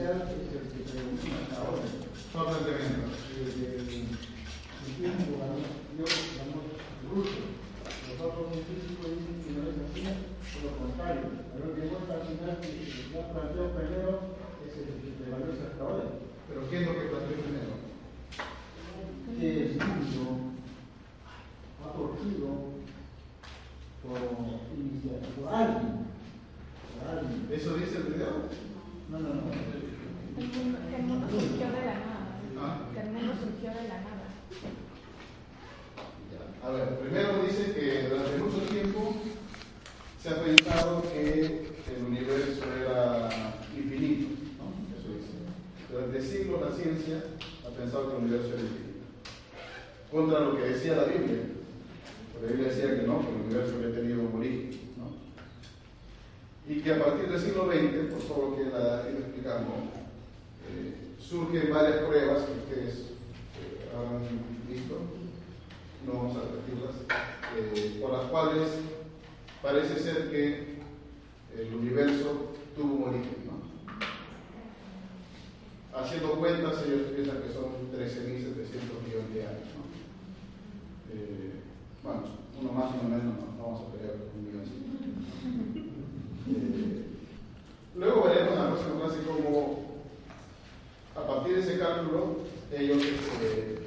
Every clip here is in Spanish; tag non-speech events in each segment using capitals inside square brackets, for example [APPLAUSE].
el que planteamiento. Desde el tiempo, yo, digamos, ruso. Los otros científicos dicen que no es así, por lo contrario. Pero que hemos al final que ya planteó primero es el que prevalece hasta ahora. Pero ¿qué es lo que planteó primero? Que el mundo ha surgido por iniciativa, por alguien. Por alguien. ¿Eso dice el video? No, no, no. El mundo, que el mundo surgió de la nada. Ah. Que el mundo surgió de la nada. Ya. A ver, primero dice que durante mucho tiempo se ha pensado que el universo era infinito. ¿no? Eso dice. Durante siglos la ciencia ha pensado que el universo era infinito. Contra lo que decía la Biblia. La Biblia decía que no, que el universo había tenido un origen. ¿no? Y que a partir del siglo XX, por todo lo que él ha ido explicando, eh, surgen varias pruebas que ustedes eh, habrán visto, no vamos a repetirlas, eh, por las cuales parece ser que el universo tuvo un origen. ¿no? Haciendo cuentas, ellos piensan que son 13.700 millones de años. ¿no? Eh, bueno, uno más, uno menos, no, no vamos a pelear con un milloncito. Eh, luego veremos en la próxima clase cómo, a partir de ese cálculo, ellos este,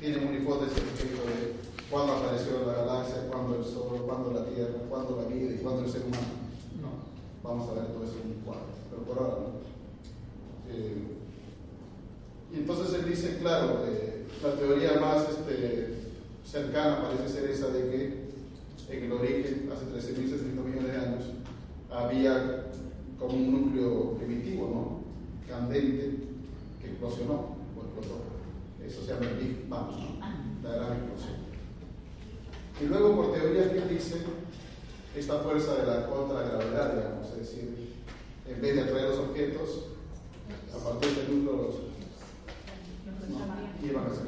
tienen una hipótesis respecto de cuándo apareció la galaxia, cuándo el Sol, cuándo la Tierra, cuándo la vida y cuándo el ser humano. No, vamos a ver todo eso en un cuadro, pero por ahora no. Eh, y entonces él dice, claro, eh, la teoría más este, cercana parece ser esa de que en el origen, hace 13.600 millones de años, había como un núcleo primitivo, ¿no? Candente, que explosionó, o explotó. Eso se llama el Big Bang, ¿no? la gran explosión. Y luego, por teoría, que dice esta fuerza de la contragravedad, digamos, es decir, en vez de atraer los objetos, a partir del núcleo los no, iban a ser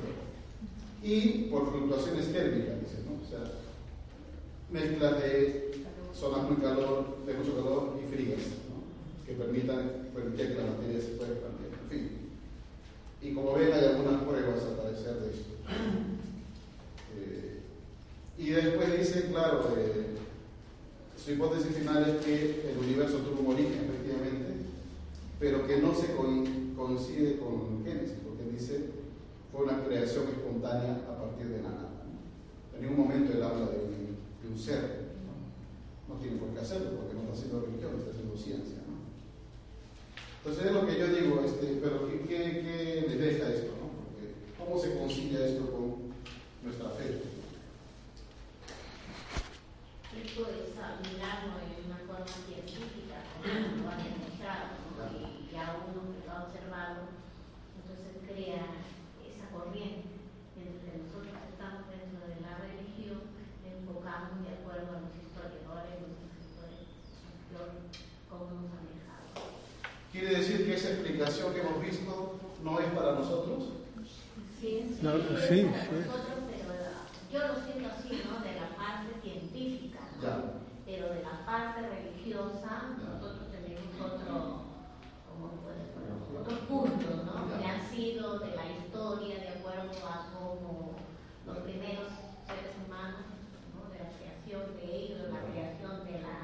Y por fluctuaciones térmicas, dice, ¿no? O sea, mezclas de zonas muy calor, de mucho calor y frías, ¿no? que permitan permitir que la materia se pueda expandir. En fin. Y como ven, hay algunas pruebas al parecer de esto. [CLEARS THROAT] Eh, y después dice, claro, eh, su hipótesis final es que el universo tuvo un origen, efectivamente, pero que no se co coincide con Génesis, porque dice fue una creación espontánea a partir de la nada. En ningún momento él habla de un, ser, ¿no? no tiene por qué hacerlo, porque no está haciendo religión, está haciendo ciencia. Entonces es lo que yo digo, este, pero ¿qué, qué, le deja esto? ¿no? ¿Cómo se concilia esto con nuestra fe? Esto es mirarlo en una forma científica, como lo han demostrado, ¿no? y ya uno que lo ha observado, entonces crea esa corriente que nosotros estamos dentro de la religión, enfocamos de acuerdo a los historiadores, los escritores, cómo nos han dejado. ¿Quiere decir que esa explicación que hemos visto no es para nosotros? Sí, No, sí. nosotros, pero yo lo siento así, ¿no? De la parte científica, ¿no? Ya. Pero de la parte religiosa, Ya. nosotros tenemos otro, ¿cómo puede ser? Otros puntos, ¿no? Ya. Que han sido de la historia de acuerdo a cómo los primeros seres humanos, ¿no? De la creación de ellos, la creación de la,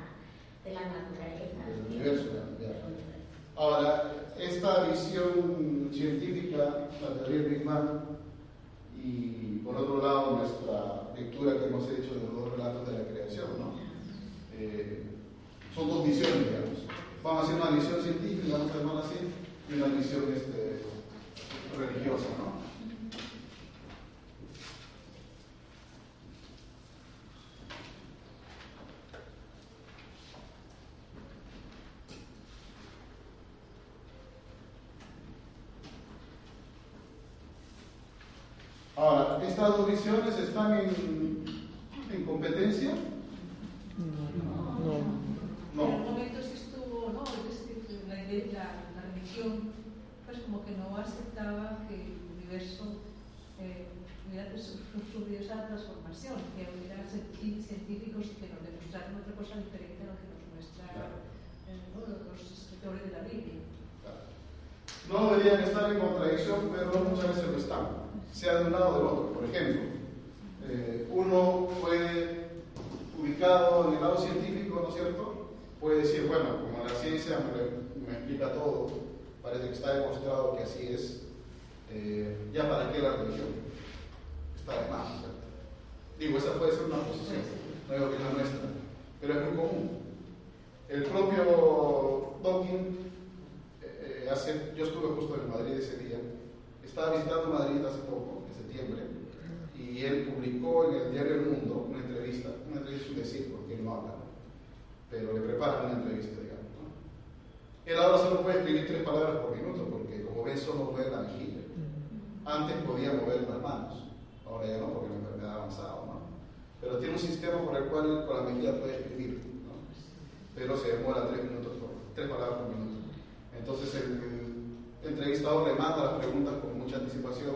de la naturaleza. Del universo, ya. Del universo. Ahora, esta visión científica, la teoría del Big Bang, y por otro lado nuestra lectura que hemos hecho de los dos relatos de la creación, ¿no? Eh, son dos visiones, digamos. Vamos a hacer una visión científica, vamos a llamarla así, y una visión este, religiosa, ¿no? Ahora, ¿estas dos visiones están en competencia? No. No. En momentos estuvo, ¿no? Es decir, la, ide- la, la religión, pues como que no aceptaba que el universo eh, hubiera su- sufrido esa transformación, que hubiera cien- científicos que nos demostraran otra cosa diferente a lo que nos muestra Claro. eh, ¿no? los escritores de la Biblia. Claro. no deberían estar en contradicción, pero muchas veces lo están, sea de un lado o del otro. Por ejemplo, eh, uno puede, ubicado en el lado científico, ¿no es cierto? Puede decir, bueno, como la ciencia me, me explica todo, parece que está demostrado que así es, eh, ya para qué la religión, está de más, ¿cierto? Digo, esa puede ser una posición, no digo que es nuestra, pero es muy común. El propio Dawkins, eh, eh, hace, yo estuve justo en Madrid ese día, estaba visitando Madrid hace poco, en septiembre, y él publicó en el diario El Mundo una entrevista, una entrevista es un decir porque él no habla, pero le preparan una entrevista, digamos. ¿no? Él ahora solo puede escribir tres palabras por minuto porque como ven solo mueve la mejilla. Antes podía mover las manos, ahora ya no porque la enfermedad ha avanzado. Pero tiene un sistema por el cual con la mejilla puede escribir, ¿no? Pero se demora tres minutos por, tres palabras por minuto. Entonces el, entrevistador le manda las preguntas con mucha anticipación,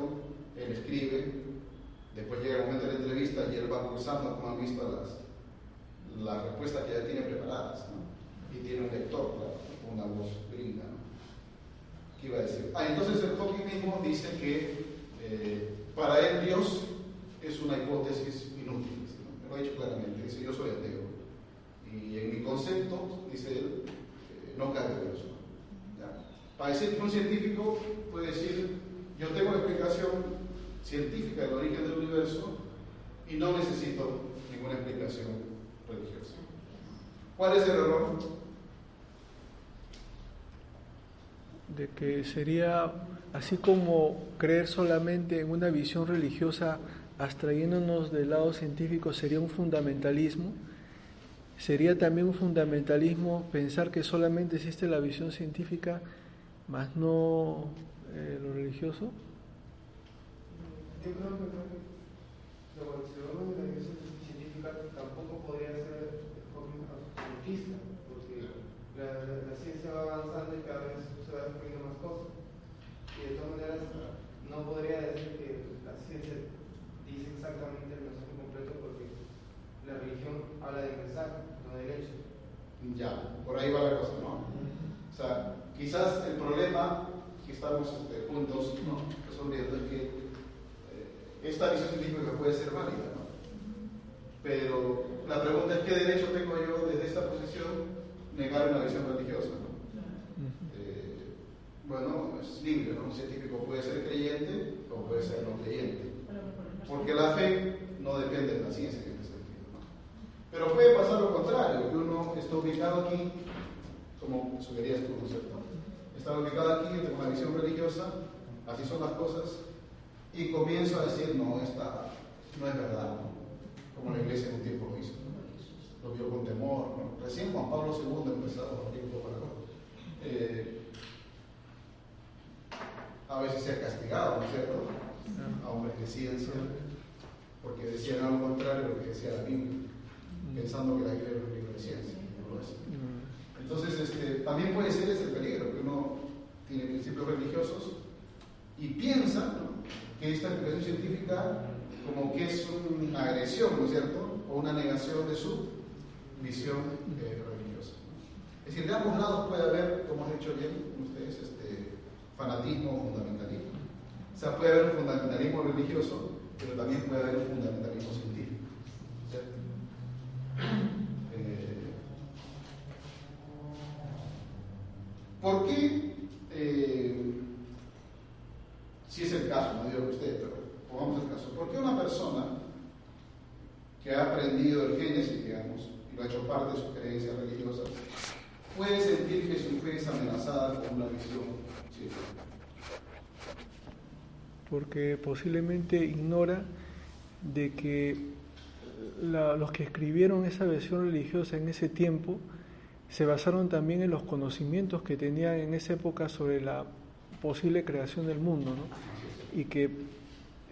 él escribe, después llega el momento de la entrevista y él va cursando, como han visto, las, las respuestas que ya tiene preparadas, ¿no? Y tiene un lector, claro, una voz gringa, ¿no? ¿Qué iba a decir? Ah, entonces el Hawking mismo dice que eh, para él Dios es una hipótesis inútil. Lo ha dicho claramente, dice yo soy ateo. Y en mi concepto, dice él, eh, no cabe Dios. ¿ya? Para decir que un científico puede decir, yo tengo la explicación científica del origen del universo y no necesito ninguna explicación religiosa. ¿Cuál es el error? De que sería así como creer solamente en una visión religiosa abstrayéndonos del lado científico sería un fundamentalismo. Sería también un fundamentalismo pensar que solamente existe la visión científica, más no eh, lo religioso. Yo creo que la evolución de la visión científica tampoco podría ser absolutista, porque la, la, la, ciencia va avanzando y cada vez se va descubriendo más cosas. Y de todas maneras, no podría decir que la ciencia exactamente el mensaje completo porque la religión habla de mensaje, no de hecho. Ya, por ahí va la cosa, ¿no? O sea, quizás el problema que estamos este, juntos ¿no? resolviendo es que esta visión científica puede ser válida, ¿no? Pero la pregunta es, ¿qué derecho tengo yo desde esta posición negar una visión religiosa? ¿no? Eh, bueno, es libre, ¿no? Un científico puede ser creyente o puede ser no creyente. Porque la fe no depende de la ciencia en ese sentido, ¿no? Pero puede pasar lo contrario, que uno está ubicado aquí, como sugerías tú, ¿no? Está ubicado aquí, tengo una visión religiosa, así son las cosas, y comienzo a decir, no, esta no es verdad, como la iglesia en un tiempo lo hizo. Lo vio con temor. Recién Juan Pablo II empezó a la cosa. Eh, a veces se ha castigado, ¿no es cierto? A hombres de ciencia, porque decían algo contrario a lo que decía la Biblia, pensando que la Biblia era un libro de ciencia. No es. Entonces, este, también puede ser ese el peligro, que uno tiene principios religiosos y piensa ¿no? que esta explicación científica como que es una agresión, ¿no es cierto? O una negación de su visión eh, religiosa. Es decir, de ambos lados puede haber, como han dicho bien ustedes, este, fanatismo o fundamentalismo. O sea, puede haber un fundamentalismo religioso, pero también puede haber un fundamentalismo científico. ¿cierto? Eh, ¿Por qué? Eh, si es el caso, no digo que usted, pero pongamos el caso. ¿Por qué una persona que ha aprendido el Génesis, digamos, y lo ha hecho parte de sus creencias religiosas, puede sentir que su fe es amenazada con una visión científica? Porque posiblemente ignora de que la, los que escribieron esa versión religiosa en ese tiempo se basaron también en los conocimientos que tenían en esa época sobre la posible creación del mundo, ¿no? Y que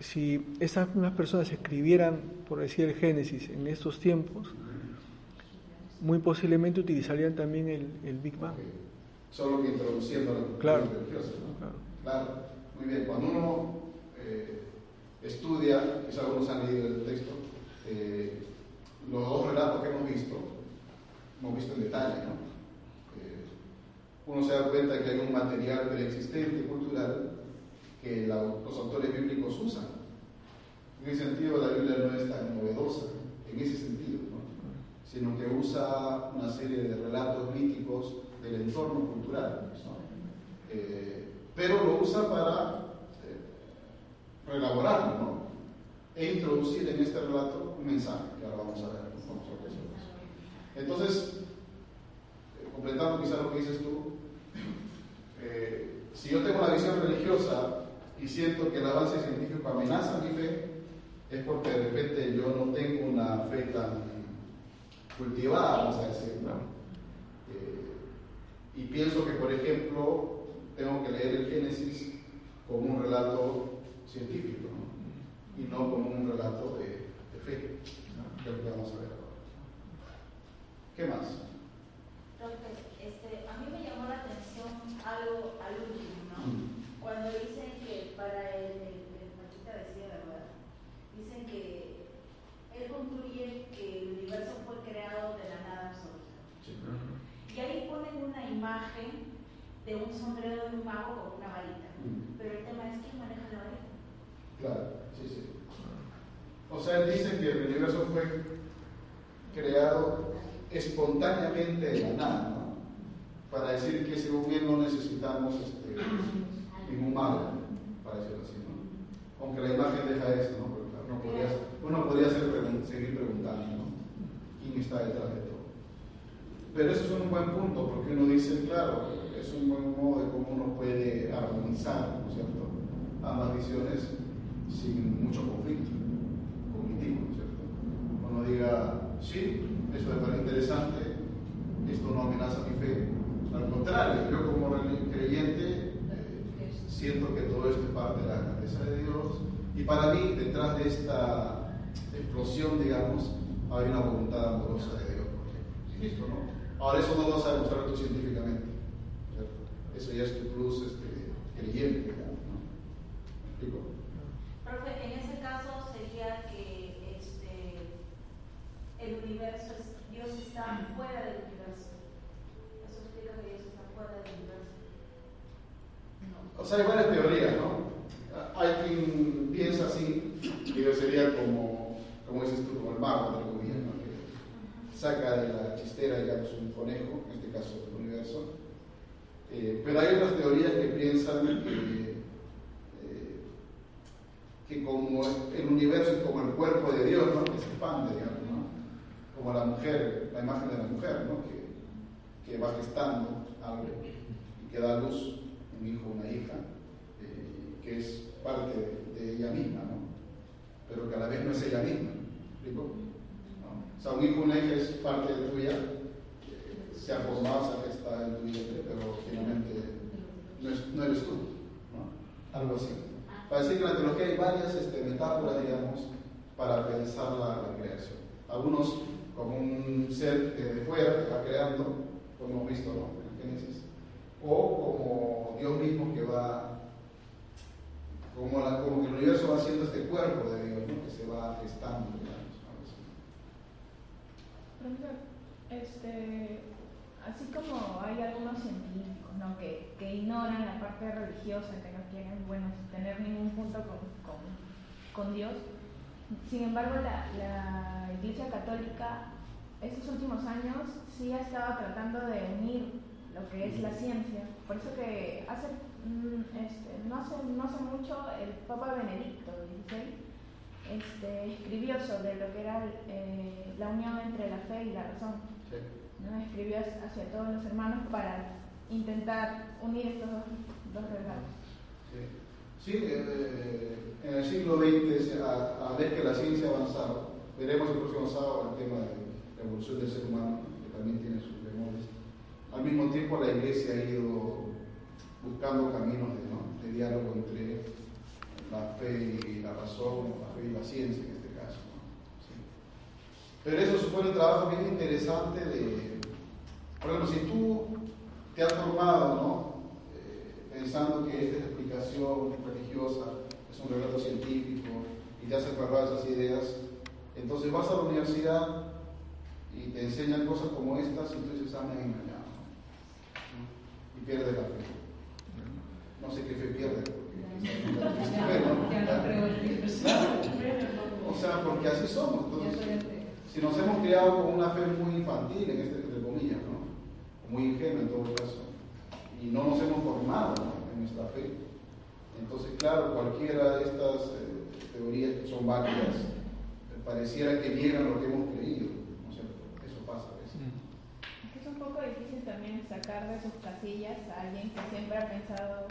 si esas mismas personas escribieran, por decir el Génesis, en estos tiempos, muy posiblemente utilizarían también el, el Big Bang. Okay. Solo que introduciendo la claro. religiosa, ¿no? claro. Claro, muy bien. Cuando uno eh, estudia, quizá algunos han leído el texto, eh, los dos relatos que hemos visto, hemos visto en detalle. Eh, uno se da cuenta que hay un material preexistente cultural que los autores bíblicos usan. En ese sentido, la Biblia no es tan novedosa, en ese sentido, ¿no? sino que usa una serie de relatos míticos del entorno cultural. Eh, pero lo usa para reelaborarlo ¿no? e introducir en este relato un mensaje que ahora vamos a ver. Vamos a ver. Entonces, eh, completando quizá lo que dices tú, eh, si yo tengo una visión religiosa y siento que el avance científico amenaza mi fe, es porque de repente yo no tengo una fe tan cultivada, vamos a decir. ¿no? Eh, y pienso que, por ejemplo, tengo que leer el Génesis como un relato científico ¿no? y no como un relato de, de fe, ¿no? que es lo que vamos a ver ahora. ¿Qué más? Profe, este, a mí me llamó la atención algo al último, ¿no? Mm. Cuando dicen que para el, el, Paquita decía, ¿verdad? Dicen que él concluye que el universo fue creado de la nada absoluta. Sí. Y ahí ponen una imagen de un sombrero de un mago con una varita. Mm. Pero el tema es quién maneja la varita. Claro, sí, sí. O sea, él dice que el universo fue creado espontáneamente de la nada, ¿no? Para decir que según él no necesitamos este, ningún mago, para decirlo así, ¿no? Aunque la imagen deja eso, ¿no? Porque uno podría, uno podría seguir preguntando, ¿no? ¿Quién está detrás de todo? Pero eso es un buen punto, porque uno dice, claro, es un buen modo de cómo uno puede armonizar, ¿no es cierto? Ambas visiones sin mucho conflicto cognitivo, ¿no es cierto? Uno diga, sí, eso me parece interesante, esto no amenaza mi fe. Al contrario, yo como creyente eh, siento que todo esto es parte de la grandeza de Dios y para mí detrás de esta explosión, digamos, hay una voluntad amorosa de Dios. listo, ¿no? Ahora eso no vas a demostrarlo tú científicamente, ¿cierto? Eso ya es tu plus este, creyente, digamos, ¿no? ¿Me explico? Profe, en ese caso sería que este, el universo, es- Dios está fuera del universo. Eso explica que Dios está fuera del universo. No. O sea, hay varias teorías, ¿no? Hay quien piensa así, que Dios sería como, como dices tú, como el mago de la comida, ¿no? Que saca de la chistera, digamos, un conejo, en este caso del universo. Eh, pero hay otras teorías eh, que como el universo es como el cuerpo de Dios, ¿no? Que se expande, digamos, ¿no? Como la mujer, la imagen de la mujer, ¿no? Que, va gestando algo y que da luz un hijo, una hija, eh, que es parte de, ella misma, ¿no? Pero que a la vez no es ella misma. ¿me explico? O sea, un hijo, una hija es parte de tuya, eh, se ha formado, se ha gestado en tu vientre, pero finalmente no, es- no eres tú. Algo así. Para decir que en la teología hay varias este, metáforas, digamos, para pensar la, creación. Algunos como un ser de fuera que va creando, como hemos visto ¿no? en Génesis, o como Dios mismo que va, como, que el universo va haciendo este cuerpo de Dios, que se va gestando, digamos. algo. Profesor, este, así como hay científicos ¿no? Que, ignoran la parte religiosa, que no quieren bueno, tener ningún punto con, con, con Dios, sin embargo la, la Iglesia Católica estos últimos años sí ha estado tratando de unir lo que es la ciencia. Por eso que hace, mm, este, no, hace, no hace mucho el Papa Benedicto XVI este, escribió sobre lo que era eh, la unión entre la fe y la razón. Sí. ¿no? Escribió hacia todos los hermanos para intentar unir estos dos, dos relatos. Sí, Sí, eh, en el siglo XX, a, a ver que la ciencia ha avanzado, veremos el próximo sábado el tema de la evolución del ser humano, que también tiene sus bemoles. Al mismo tiempo, la Iglesia ha ido buscando caminos de, ¿no? de diálogo entre la fe y la razón, la fe y la ciencia en este caso. ¿no? Sí. Pero eso supone un trabajo bien interesante de, por ejemplo, si tú te has formado, ¿no? Eh, pensando que esta es la explicación religiosa, es un relato científico, y te has aferrado esas ideas, entonces vas a la universidad y te enseñan cosas como estas y tú dices, ah, engañado. ¿no? y pierde la fe. No sé qué fe pierde. O sea, porque así somos. Entonces, si nos hemos criado con una fe muy infantil, en este. Muy ingenua en todo caso, y no nos hemos formado ¿no? en nuestra fe, entonces, claro, cualquiera de estas eh, teorías que son válidas, eh, pareciera que niegan lo que hemos creído, ¿no es cierto? Eso pasa a veces. Es que es un poco difícil también sacar de sus casillas a alguien que siempre ha pensado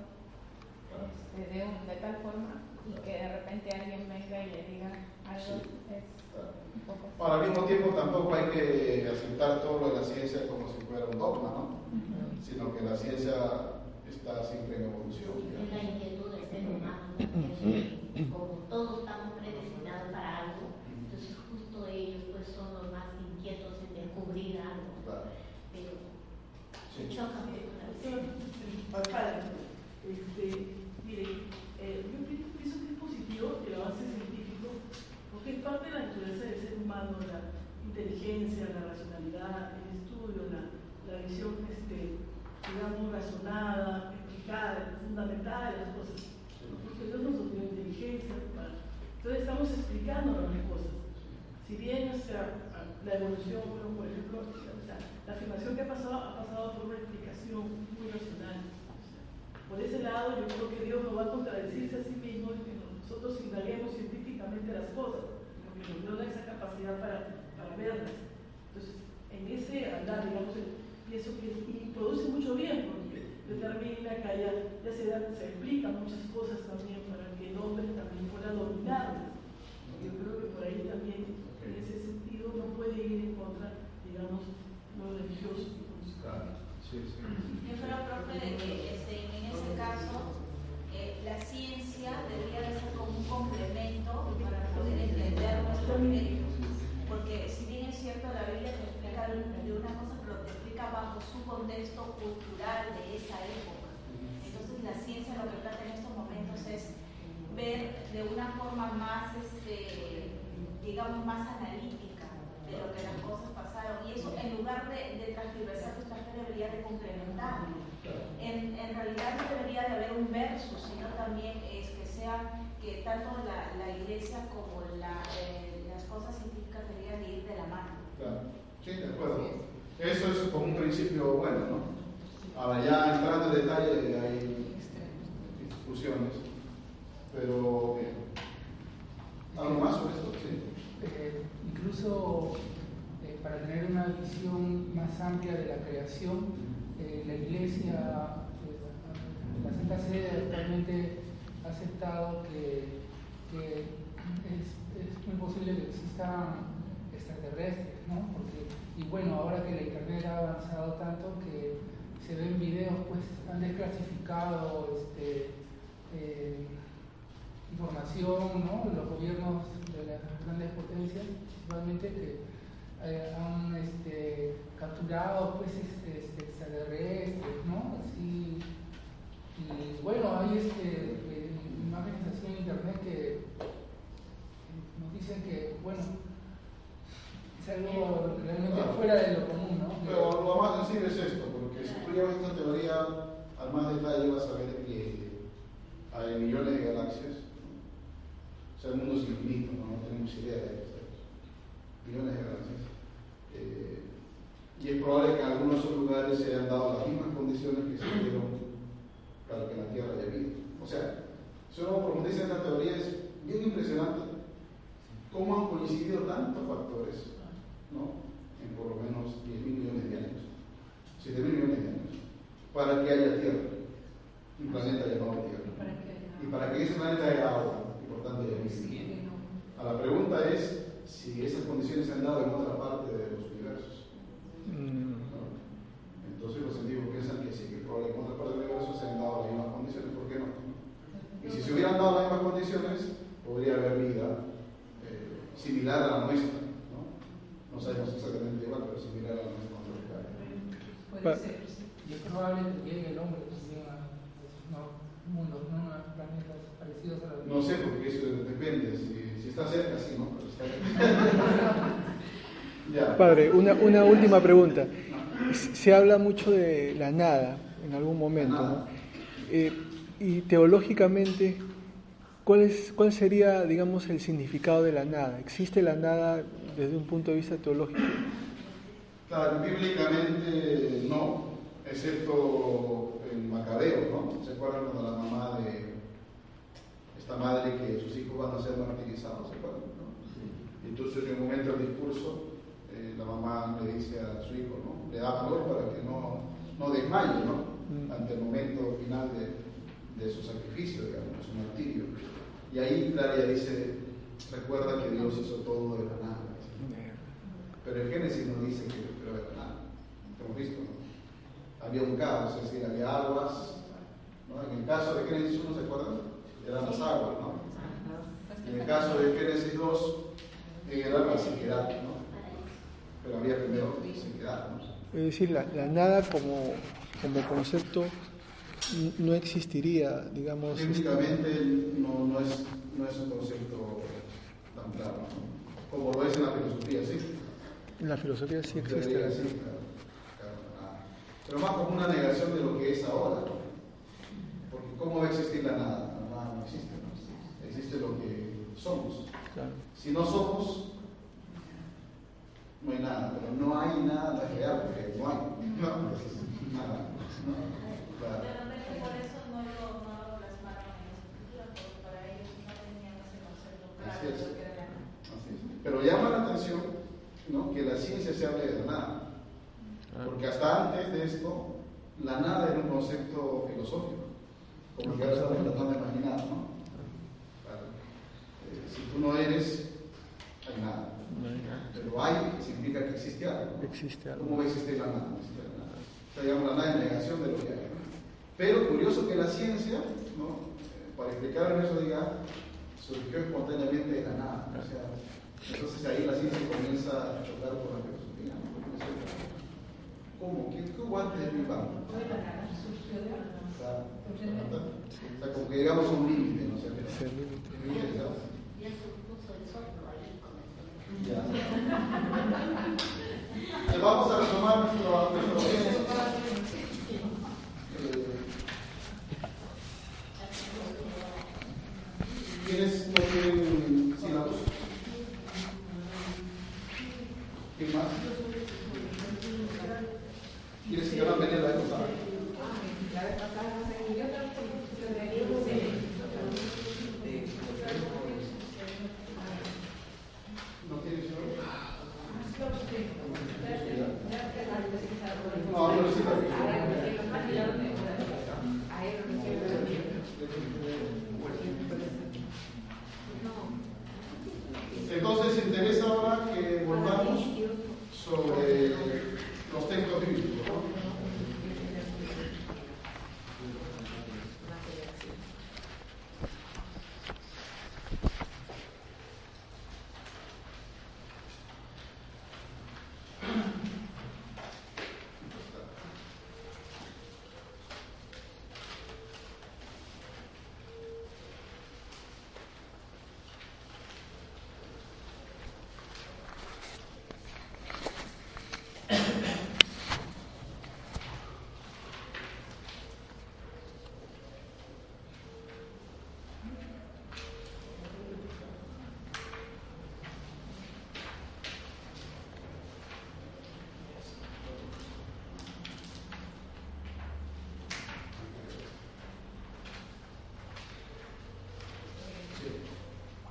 este, de, un- de tal forma y que de repente alguien venga y le diga Ahora, al mismo tiempo, tampoco hay que aceptar todo lo de la ciencia como si fuera un dogma, ¿no? Sino que la ciencia está siempre en evolución. Es la inquietud del ser humano, ¿no? que como todos estamos predestinados para algo, entonces justo ellos pues son los más inquietos en descubrir algo, Claro. pero Sí. chocan con la padre, este, mire, eh, yo pi- pienso que es positivo el avance científico, es parte de la naturaleza del ser humano, la inteligencia, la racionalidad, el estudio, la, visión, este, digamos, razonada, explicada, fundamentada de las cosas. Porque Dios nos dio inteligencia, entonces estamos explicándonos las cosas. Si bien o la evolución, bueno, por ejemplo, o sea, la afirmación que ha pasado ha pasado por una explicación muy racional. Por ese lado, yo creo que Dios no va a contradecirse a sí mismo y que nosotros indaguemos científicamente las cosas, nos dio esa capacidad para, para verlas. Entonces, en ese andar, digamos, pienso que y produce mucho bien, porque determina que haya, ya se, da- se explican muchas cosas también para que el hombre también pueda dominarlas. Yo creo que por ahí también, en ese sentido, no puede ir en contra, digamos, lo religioso. Claro. Sí, sí. Yo creo, profe, de que este, en ese caso la ciencia debería de ser como un complemento para poder entender nuestros méritos. Porque si bien es cierto, la Biblia te explica de una cosa, pero te explica bajo su contexto cultural de esa época. Entonces la ciencia lo que trata en estos momentos es ver de una forma más, este, digamos, más analítica de lo que las cosas pasaron. Y eso en lugar de, de transversar fe debería de complementar. En, en realidad no debería de haber un verso, sino también es que sea que tanto la, la iglesia como la, eh, las cosas científicas deberían de ir de la mano. Claro. Sí, de acuerdo. Eso es como un principio bueno, ¿no? Ahora ya entrando en detalle hay discusiones, pero bien. ¿Algo más sobre esto? Sí. Eh, incluso eh, para tener una visión más amplia de la creación, eh, la Iglesia, eh, la Santa Sede actualmente ha aceptado que, es, muy posible que existan extraterrestres, ¿no? Y bueno, ahora que la Internet ha avanzado tanto que se ven videos, pues han desclasificado este, información, ¿no? Los gobiernos de las grandes potencias, principalmente, que eh, han este, capturado pues este, este, extraterrestres, ¿no? Así, y bueno, hay este, eh, imágenes así en internet que nos dicen que, bueno, es algo realmente fuera de lo común, ¿no? Pero lo más sencillo es esto, porque si tú llevas esta teoría al más detalle vas a ver que hay millones de galaxias. O sea, el mundo es infinito, no, no tenemos idea de eso. Millones de galaxias. Eh, y es probable que en algunos lugares se hayan dado las mismas condiciones que se dieron para que la Tierra haya vida. O sea, si uno profundiza en esta teoría es bien impresionante cómo han coincidido tantos factores, ¿no? En por lo menos 10 mil millones de años, 7 mil millones de años, para que haya Tierra, un planeta llamado Tierra. Y para que ese planeta haya agua, y por tanto haya vida. A la pregunta es si esas condiciones se han dado en otra parte de los universos. Mm, ¿no? Entonces los científicos piensan que sí, que probablemente en otra parte del universo se han dado las mismas condiciones, ¿por qué no? Y si se hubieran dado las mismas condiciones, podría haber vida eh, similar a la nuestra, ¿no? No sabemos exactamente igual, pero similar a la nuestra. Puede ser, sí. Y es probable que llegue el hombre también a esos no, mundos, ¿no? a planetas parecidos a la No sé, porque eso depende. Si, si está cerca, sí, ¿no? Padre, una, una última pregunta. Se habla mucho de la nada en algún momento. ¿no? Eh, y teológicamente, ¿cuál, es, ¿cuál sería, digamos, el significado de la nada? ¿Existe la nada desde un punto de vista teológico? Claro, bíblicamente no, excepto en Macabeo, ¿no? ¿Se acuerdan cuando la mamá de esta madre que sus hijos van a ser martirizados? ¿Se acuerdan? Entonces, en un momento del discurso, eh, la mamá le dice a su hijo, ¿no? Le da valor para que no, no desmaye, ¿no? Mm. Ante el momento final de, de su sacrificio, digamos, de su martirio. Y ahí Claria dice, recuerda que Dios hizo todo de la nada. Pero en Génesis no dice que creó de la nada. Hemos visto, ¿no? Había un caos, es decir, había aguas. ¿no? En el caso de Génesis 1, ¿se acuerdan? Eran las aguas, ¿no? En el caso de Génesis 2, la sequedad, ¿no? Pero había primero sequedad, ¿no? Es decir, la, la nada como, como concepto no existiría, digamos. este, Bíblicamente no, no, es, no es un concepto tan claro, ¿no? como lo es en la filosofía, sí. En la filosofía sí existe. Claro, claro, nada. Pero más como una negación de lo que es ahora. Porque ¿cómo va a existir la nada? La nada no existe. ¿no? Existe lo que somos. Claro. Si no somos, no hay nada. Pero no hay nada real porque no hay. [LAUGHS] No, entonces, nada. ¿no? Claro. De repente por eso no lo, no lo plasmaron en las escrituras, porque para ellos no tenían ese concepto claro Así de es. lo que era la nada. Así es. Pero llama la atención ¿no? que la ciencia se hable de la nada. Porque hasta antes de esto, la nada era un concepto filosófico, como que ahora estamos tratando de imaginar, ¿no? Eh, si tú no eres, hay nada. No hay nada. Pero hay significa que existe algo. ¿no? Existe algo. ¿Cómo va a existir la nada? No existe la nada. O sea, digamos, la nada es negación de lo que hay. ¿no? Pero curioso que la ciencia, ¿no? Eh, para explicar eso, diga, surgió espontáneamente de la nada. O sea, entonces ahí la ciencia comienza a chocar con la filosofía. ¿no? ¿Cómo? ¿Qué, qué hubo antes surgió de la nada. O sea, o sea, como que llegamos a un límite, ¿no? O sea, que- Ese límite. límite, ¿sabes? Ya se puso el soplo ahí con el [LAUGHS] Vamos a retomar nuestro, nuestro Génesis. Eh, ¿Quiénes no tienen sílabos? ¿Quién más? ¿Quieres que yo la venga la cosa? ¿No tienes sílabos? No, no necesito. Entonces interesa ahora que volvamos sobre los textos bíblicos. ¿no?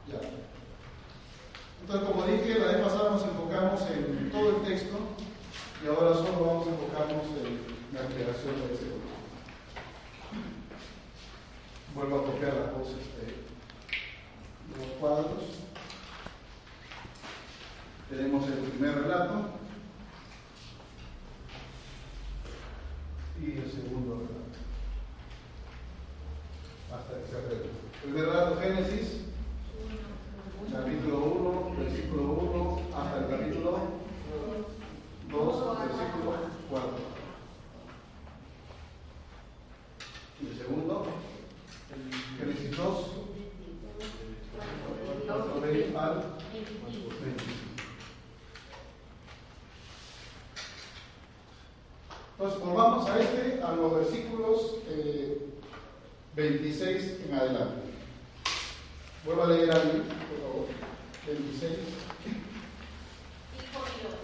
Ya. Entonces, como dije, la vez pasada nos enfocamos en todo el texto y ahora solo vamos a enfocarnos en la creación del ser humano. Vuelvo a copiar las cosas de los cuadros. Tenemos el primer relato y el segundo relato. Hasta que se arregle. El primer relato, Génesis, capítulo 1, versículo 1, hasta el capítulo 2, versículo 4. Y el segundo, Génesis 2, 4 al 25. Entonces, volvamos a este, a los versículos eh, 26 en adelante. Vuelvo a leer ahí, por favor. 26. Dijo Dios,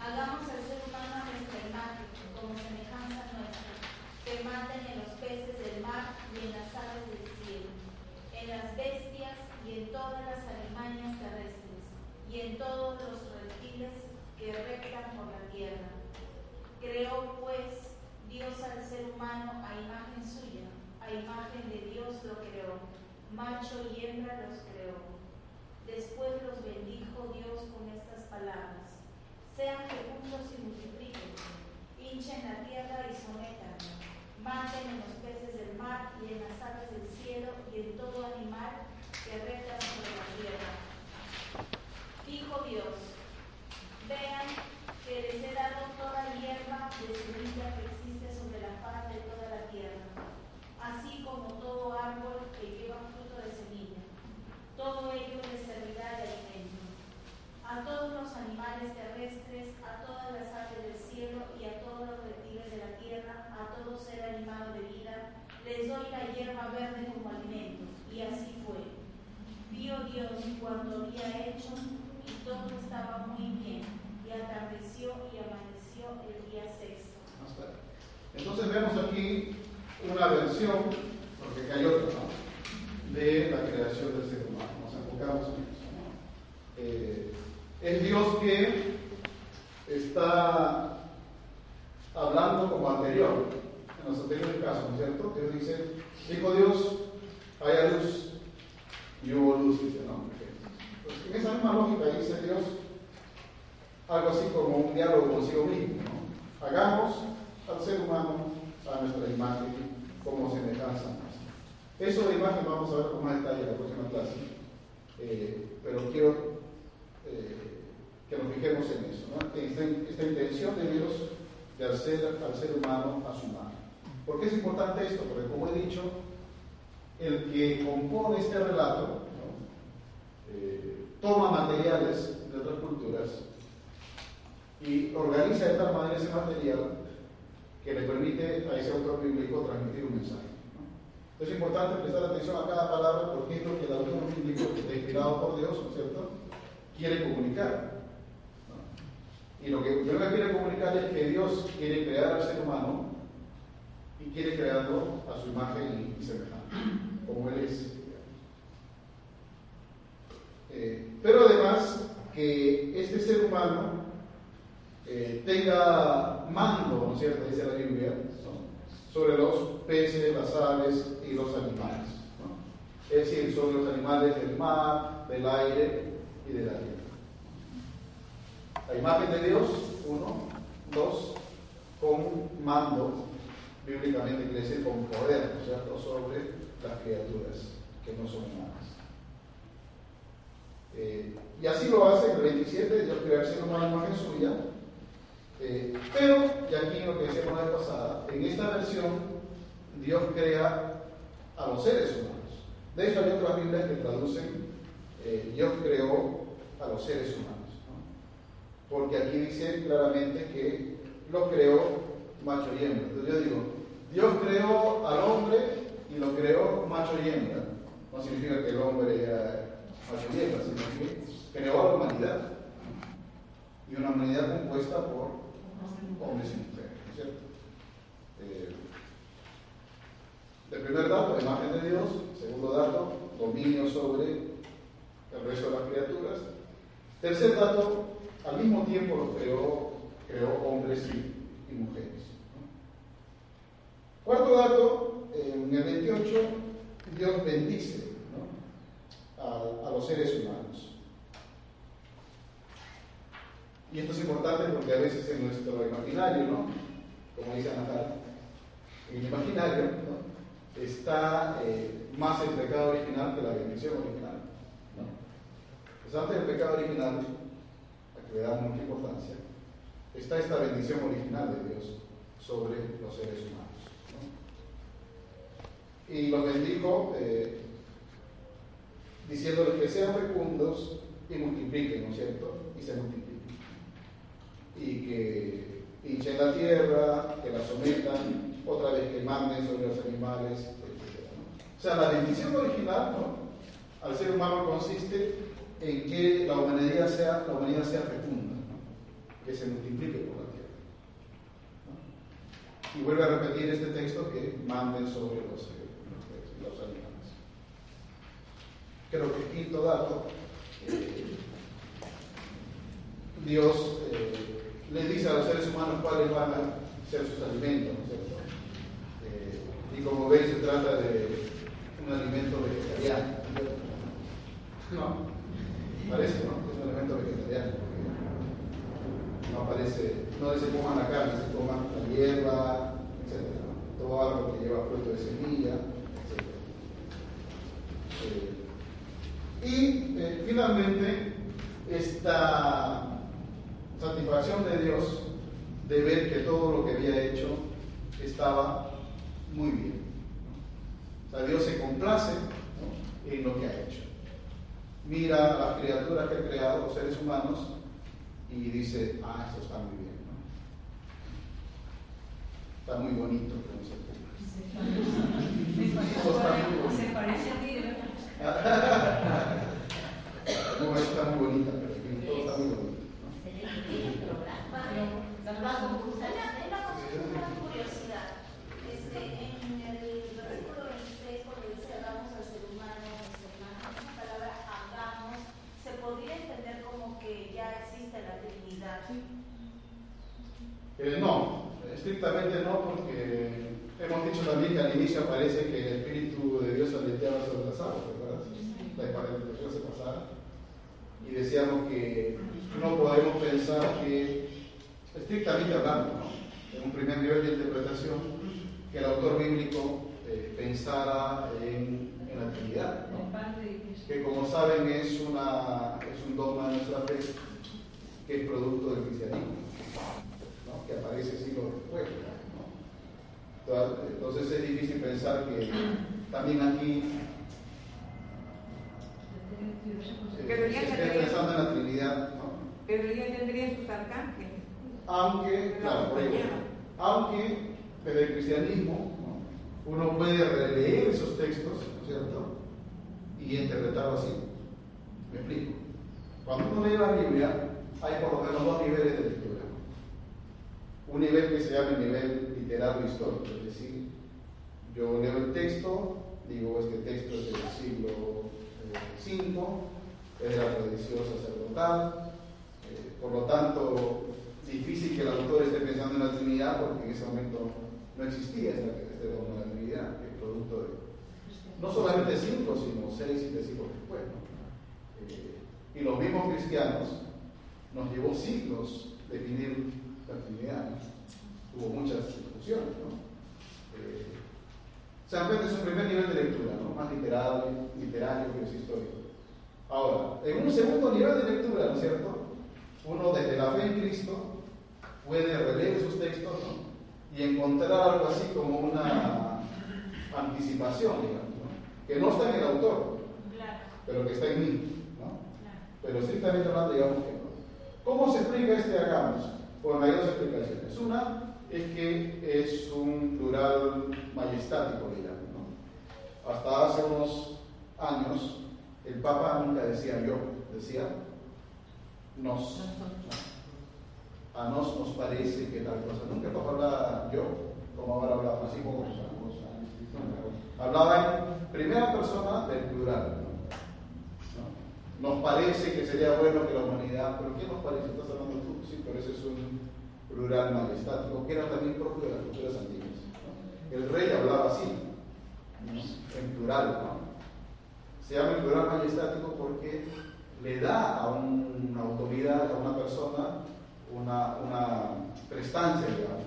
hagamos al ser humano a nuestra imagen, como semejanza nuestra, que maten en los peces del mar y en las aves del cielo, en las bestias y en todas las alimañas terrestres, y en todos los reptiles que reptan por la tierra. Creó pues Dios al ser humano a imagen suya, a imagen de Dios lo creó, macho y hembra los creó. Después los bendijo Dios con estas palabras. Sean fecundos y multipliquen, hinchen la tierra y sometan, maten en los peces del mar y en las aves del cielo y en todo animal que reta sobre la tierra. Dijo Dios, vean que les he dado toda hierba de semilla que existe sobre la faz de toda la tierra, así como todo árbol que lleva fruto de semilla. Todo ello les servirá de alimento. A todos los animales terrestres, a todas las aves del cielo y a todos los reptiles de la tierra, a todo ser animado de vida, les doy la hierba verde como alimento. Y así fue. Vio Dios cuando había hecho y todo estaba muy bien. Y atardeció y amaneció el día sexto. Entonces vemos aquí una versión, porque hay otra, ¿no? de la creación del ser humano. Nos enfocamos en eso. ¿no? Eh, es Dios que está hablando como anterior, en los anteriores casos, ¿no es cierto? Dios dice, dijo Dios, haya luz y hubo luz, dice, ¿no? Pues en esa misma lógica dice Dios algo así como un diálogo consigo mismo. Hagamos al ser humano a nuestra imagen como semejanza nuestra. Eso de imagen vamos a ver con más detalle en la próxima clase, eh, pero quiero que nos fijemos en eso, ¿no? esta, intención de Dios de hacer al ser humano a su imagen. ¿Por qué es importante esto? Porque como he dicho, el que compone este relato eh, toma materiales de otras culturas y organiza de tal manera ese material que le permite a ese autor bíblico transmitir un mensaje. ¿no? Es importante prestar atención a cada palabra porque es lo que el autor bíblico, que está inspirado por Dios, ¿no es cierto?, quiere comunicar. Y lo que yo me quiere comunicar es que Dios quiere crear al ser humano y quiere crearlo a su imagen y semejanza, como Él es. Eh, pero además que este ser humano eh, tenga mando, ¿no es cierto? Dice la Biblia, sobre los peces, las aves y los animales. Es decir, sobre los animales del mar, del aire y de la. La imagen de Dios, uno, dos, con mando, bíblicamente quiere decir con poder, ¿no es cierto?, sobre las criaturas que no son humanas. Eh, y así lo hace el 27, Dios crea el ser humano imagen suya, eh, pero, y aquí lo que decíamos la vez pasada, en esta versión Dios crea a los seres humanos. De hecho, hay otras Biblias que traducen eh, Dios creó a los seres humanos. Porque aquí dice claramente que lo creó macho y hembra. Entonces yo digo, Dios creó al hombre y lo creó macho y hembra. No significa que el hombre era macho y hembra, sino que creó a la humanidad. Y una humanidad compuesta por hombres y mujeres, ¿no es cierto? Eh, el primer dato, imagen de Dios. Segundo dato, dominio sobre el resto de las criaturas. Tercer dato, al mismo tiempo los creó, creó hombres y, mujeres. Cuarto dato, en el 28, Dios bendice a, los seres humanos. Y esto es importante porque a veces en nuestro imaginario, ¿no? Como dice Natal, en el imaginario ¿no? está eh, más el pecado original que la bendición original. ¿no? Pues antes del pecado original, le damos mucha importancia, está esta bendición original de Dios sobre los seres humanos. ¿no? Y los bendijo eh, diciéndoles que sean fecundos y multipliquen, ¿no es cierto? Y se multipliquen y que hinchen en la tierra, que la sometan, otra vez que manden sobre los animales, etc. O sea, la bendición original al ser humano consiste en que la humanidad sea, la humanidad sea fecunda, que se multiplique por la tierra. Y vuelve a repetir este texto que manden sobre los, eh, los, animales. Creo que quinto dato, eh, Dios eh, le dice a los seres humanos cuáles van a ser sus alimentos, ¿no es cierto? y como veis se trata de un alimento vegetariano. No, parece, ¿no? Es un alimento vegetariano. No aparece, no se coman la carne, se coman la hierba, etc. Todo algo que lleva fruto de semilla, etc. Eh, y eh, finalmente, esta satisfacción de Dios de ver que todo lo que había hecho estaba muy bien. O sea, Dios se complace en lo que ha hecho. Mira a las criaturas que ha creado, los seres humanos, y dice, ah, esto está muy bien. ¿no? Está muy bonito, como se Se parece a ti, [LAUGHS] No, está muy bonita, pero todo está muy bonito. ¿no? curiosidad. Este, en el versículo 26, cuando dice hagamos al ser humano, esa palabra hagamos, se podría entender como que ya existe la Trinidad. Eh, no, estrictamente no, porque hemos dicho también que al inicio parece que el Espíritu de Dios aleteaba sobre las aguas, ¿verdad? La explicación se pasara. Y decíamos que no podemos pensar que, estrictamente hablando, en un primer nivel de interpretación, que el autor bíblico eh, pensara en, la Trinidad, que como saben es, una, es un dogma de nuestra fe que es producto del cristianismo, ¿no? que aparece siglos después. ¿no? Entonces es difícil pensar que también aquí esté pensando en la Trinidad. ¿no? Pero ya tendría sus arcángeles. Aunque, claro, por ejemplo, aunque desde el cristianismo ¿no? uno puede releer esos textos, ¿no es cierto? Y interpretarlo así. Me explico. Cuando uno lee la Biblia, hay por lo menos dos niveles de lectura. Un nivel que se llama el nivel literario histórico, es decir, yo leo el texto, digo, este texto es del siglo V, es de la tradición sacerdotal, eh, por lo tanto, difícil que el autor esté pensando en la Trinidad porque en ese momento no existía este, don de la Trinidad, es producto de no solamente cinco, sino seis, siete siglos después. ¿no? Eh, y los mismos cristianos nos llevó siglos definir la Trinidad. Hubo muchas discusiones. ¿no? Eh, San Pedro es un primer nivel de lectura, ¿no? más literario, literario que es histórico. Ahora, en un segundo nivel de lectura, ¿no es cierto? Uno desde la fe en Cristo puede releer sus textos ¿no? y encontrar algo así como una anticipación, digamos, ¿no? que no está en el autor, Claro. pero que está en mí. ¿no? Claro. Pero estrictamente hablando, digamos que no. ¿Cómo se explica este hagamos? Hay dos explicaciones. Una es que es un plural majestático, digamos. Hasta hace unos años, el Papa nunca decía yo, decía nos. A nos nos parece que tal cosa. Nunca el Papa hablaba yo, como ahora habla Francisco Hablaba en primera persona del plural. ¿no? Nos parece que sería bueno que la humanidad, pero ¿qué nos parece? Estás hablando tú, sí, pero ese es un plural majestático, que era también propio de las culturas antiguas. El rey hablaba así, en plural. ¿no? Se llama el plural majestático porque le da a una autoridad, a una persona, una, prestancia, digamos,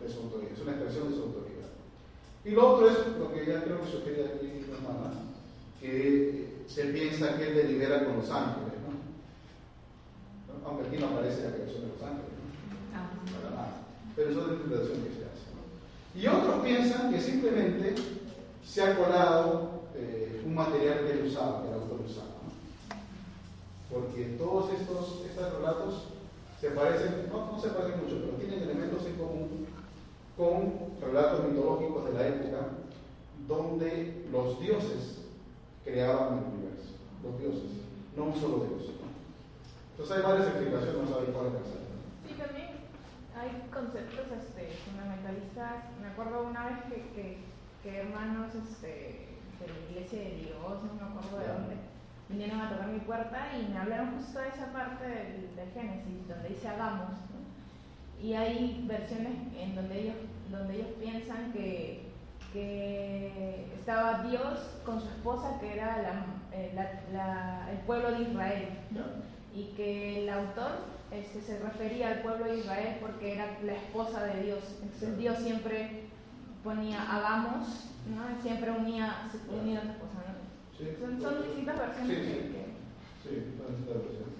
de su autoridad. Es una expresión de su autoridad. Y lo otro es lo que ya creo que sugería aquí hermana, que se piensa que él delibera con los ángeles. Aunque aquí no aparece la creación de los ángeles para nada. Pero eso es la interpretación que se hace. Y otros piensan que simplemente se ha colado eh, un material que él usaba, que era autor usaba. Porque todos estos, estos relatos se parecen, no, no se parecen mucho, pero tienen elementos en común con relatos mitológicos de la época donde los dioses creaban el universo, los dioses, no un solo dios. Entonces hay varias explicaciones, no sabéis cuál es hay conceptos este, fundamentalistas. Me acuerdo una vez que, que, que hermanos este, de la iglesia de Dios, no me acuerdo de dónde, vinieron a tocar mi puerta y me hablaron justo de esa parte del, del Génesis, donde dice hagamos. ¿no? Y hay versiones en donde ellos, donde ellos piensan que, que estaba Dios con su esposa, que era la, eh, la- la- el pueblo de Israel, ¿no? y que el autor este, se refería al pueblo de Israel porque era la esposa de Dios. Entonces Dios siempre ponía hagamos, ¿no? siempre unía, se unía a su esposa. ¿no? Sí. Son, son distintas versiones Sí, sí. que- Sí, ser versiones.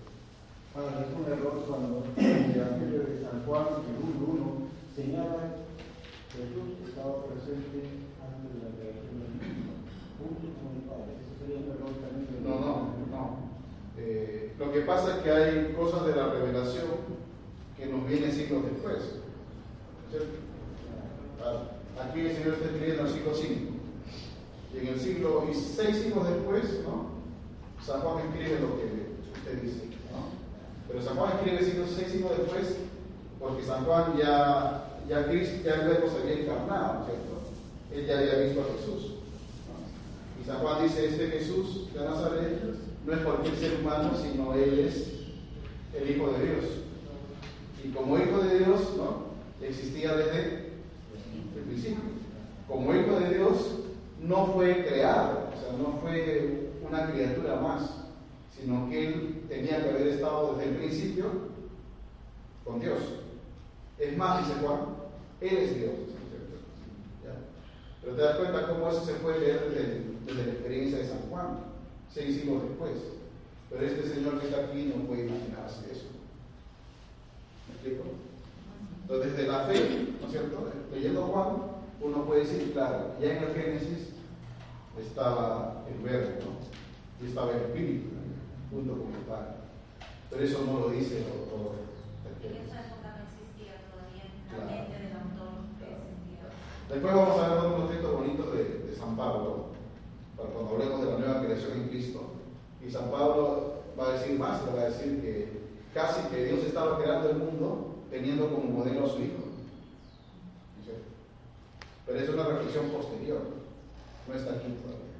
Ahora, es un error cuando el Evangelio de San Juan, el 1.1, señala que Jesús estaba presente antes de la creación del mundo, junto con el Padre. Eso sería un error también. de- No, no, no. Eh, lo que pasa es que hay cosas de la revelación que nos vienen siglos después. ¿cierto? Ah, Aquí el Señor está escribiendo el siglo 5. Y en el siglo, y seis siglos después, ¿no? San Juan escribe lo que usted dice, ¿no? Pero San Juan escribe siglo, seis siglos después porque San Juan ya, ya, Cristo, ya el Verbo se había encarnado, ¿cierto? Él ya había visto a Jesús. Y San Juan dice, este Jesús de Nazaret no es cualquier ser humano, sino Él es el Hijo de Dios. Y como Hijo de Dios, ¿no? Existía desde el principio. Como Hijo de Dios, no fue creado, o sea, no fue una criatura más, sino que Él tenía que haber estado desde el principio con Dios. Es más, dice Juan, Él es Dios. Pero te das cuenta cómo eso se puede leer desde la experiencia de San Juan, seis siglos después. Pero este señor que está aquí no puede imaginarse eso. ¿Me explico? Entonces, desde la fe, ¿no es cierto? Leyendo Juan, uno puede decir, claro, ya en el Génesis estaba el verbo, ¿no? Y estaba el espíritu, ¿no? junto con el Padre. Pero eso no lo dice el autor En esa época no existía todavía la Claro. mente del autor. Después vamos a ver unos textos bonitos de, de San Pablo, para cuando hablemos de la nueva creación en Cristo. Y San Pablo va a decir más, va a decir que casi que Dios estaba creando el mundo teniendo como modelo a su Hijo. ¿Sí? Pero es una reflexión posterior, no está aquí todavía.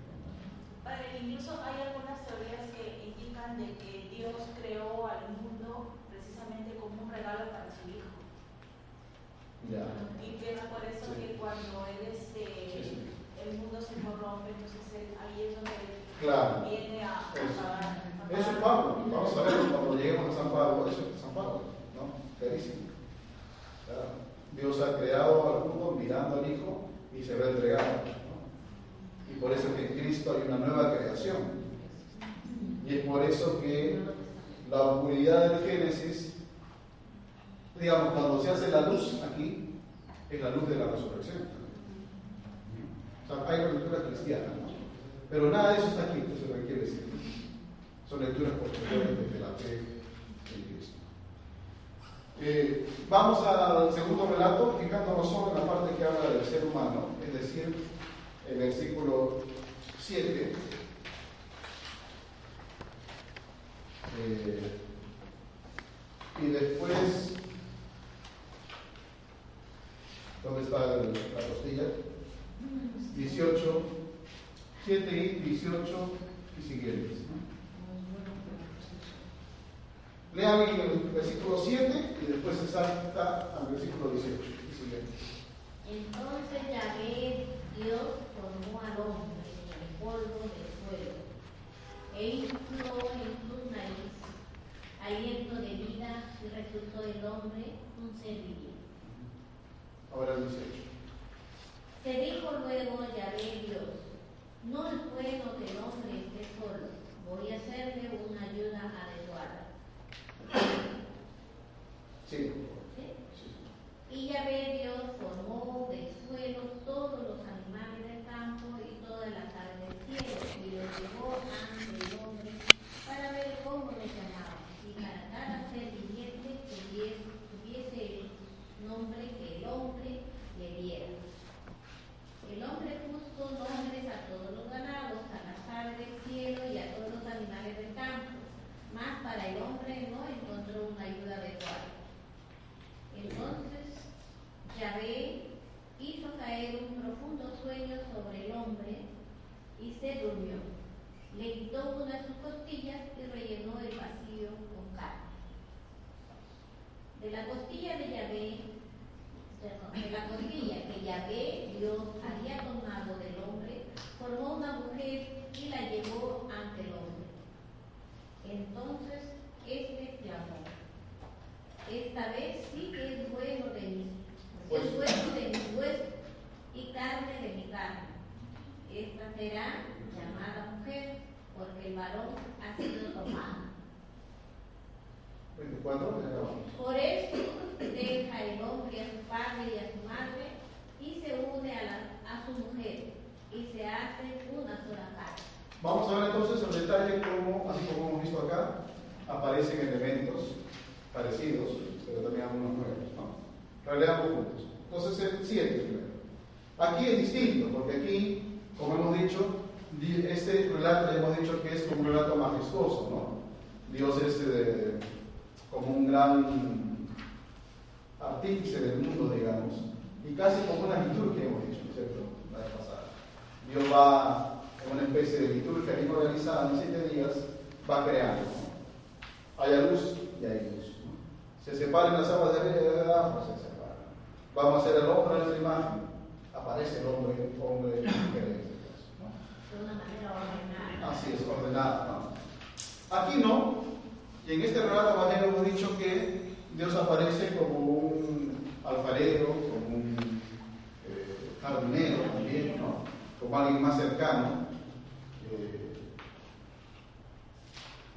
Padre, incluso hay algunas teorías que indican de que Dios creó al mundo precisamente como un regalo para su hijo. Ya. Y que es por eso que cuando él. El mundo se corrompe, entonces ahí es donde Claro. viene a, a Eso. a es. Pablo. Vamos a ver cuando lleguemos a San Pablo. Eso es San Pablo. ¿no? Clarísimo. Claro. Dios ha creado al mundo mirando al Hijo y se lo ha entregado. ¿no? Y por eso que en Cristo hay una nueva creación. Y es por eso que la oscuridad del Génesis, digamos, cuando se hace la luz aquí, es la luz de la resurrección. Hay una lectura cristiana, ¿no? Pero nada de eso está aquí, eso es lo que quiere decir. Son lecturas posteriores desde la fe en Cristo. Eh, vamos al segundo relato, fijándonos solo en la parte que habla del ser humano, es decir, el versículo 7. Eh, y después, ¿dónde está la costilla? 18, 7 y 18 y siguientes. Lean el versículo 7 y después se salta al versículo 18 y siguientes. Entonces Yahvé, Dios, formó al hombre en el polvo del suelo e infló en su nariz aliento de vida y resultó el hombre un ser viviente. Ahora el 18. Se dijo luego Yahvé Dios, no es bueno que el hombre esté solo, voy a hacerle una ayuda adecuada. Sí. ¿Sí? Y Yahvé Dios formó del suelo todos los animales del campo y todas las aves del cielo y los llevó ante el hombre para ver cómo le llamaban y para cada ser viviente tuviese, tuviese el nombre que el hombre con nombres a todos los ganados, a las aves del cielo y a todos los animales del campo. Mas para el hombre no encontró una ayuda adecuada. Entonces Yahvé hizo caer un profundo sueño sobre el hombre y se durmió. Le quitó una de sus costillas y rellenó el vacío con carne. De la costilla de Yahvé de la costilla que Yahvé Dios había tomado del hombre, formó una mujer y la llevó ante el hombre. Entonces este clamó, esta vez sí que es bueno de mí, es bueno de mi hueso y carne de mi carne. Esta será llamada mujer, porque el varón ha sido tomado. 24, ya acabamos. Por eso deja el hombre a su padre y a su madre y se une a, la- a su mujer y se hace una sola carne. Vamos a ver entonces en detalle cómo, así como hemos visto acá, aparecen elementos parecidos, pero también algunos nuevos. ¿no? Releamos juntos. Entonces, el 7 primero. Aquí es distinto, porque aquí, como hemos dicho, di- este relato ya hemos dicho que es como un relato majestuoso, ¿no? Dios es eh, como un gran artífice del mundo, digamos, y casi como una liturgia, hemos dicho, ¿no es ¿cierto? La vez pasada. Dios va en una especie de liturgia bien organizada en siete días, va creando. ¿no? Hay luz y hay luz. ¿no? Se separan las aguas de arriba y de abajo, se separan. Vamos a hacer el hombre en nuestra imagen, aparece el hombre, hombre y mujer en este caso. ¿no? De. Así es, ordenada. ¿no? Aquí no, y en este relato evangelio hemos dicho que Dios aparece como un alfarero, como un eh, jardinero también, como alguien más cercano. Eh,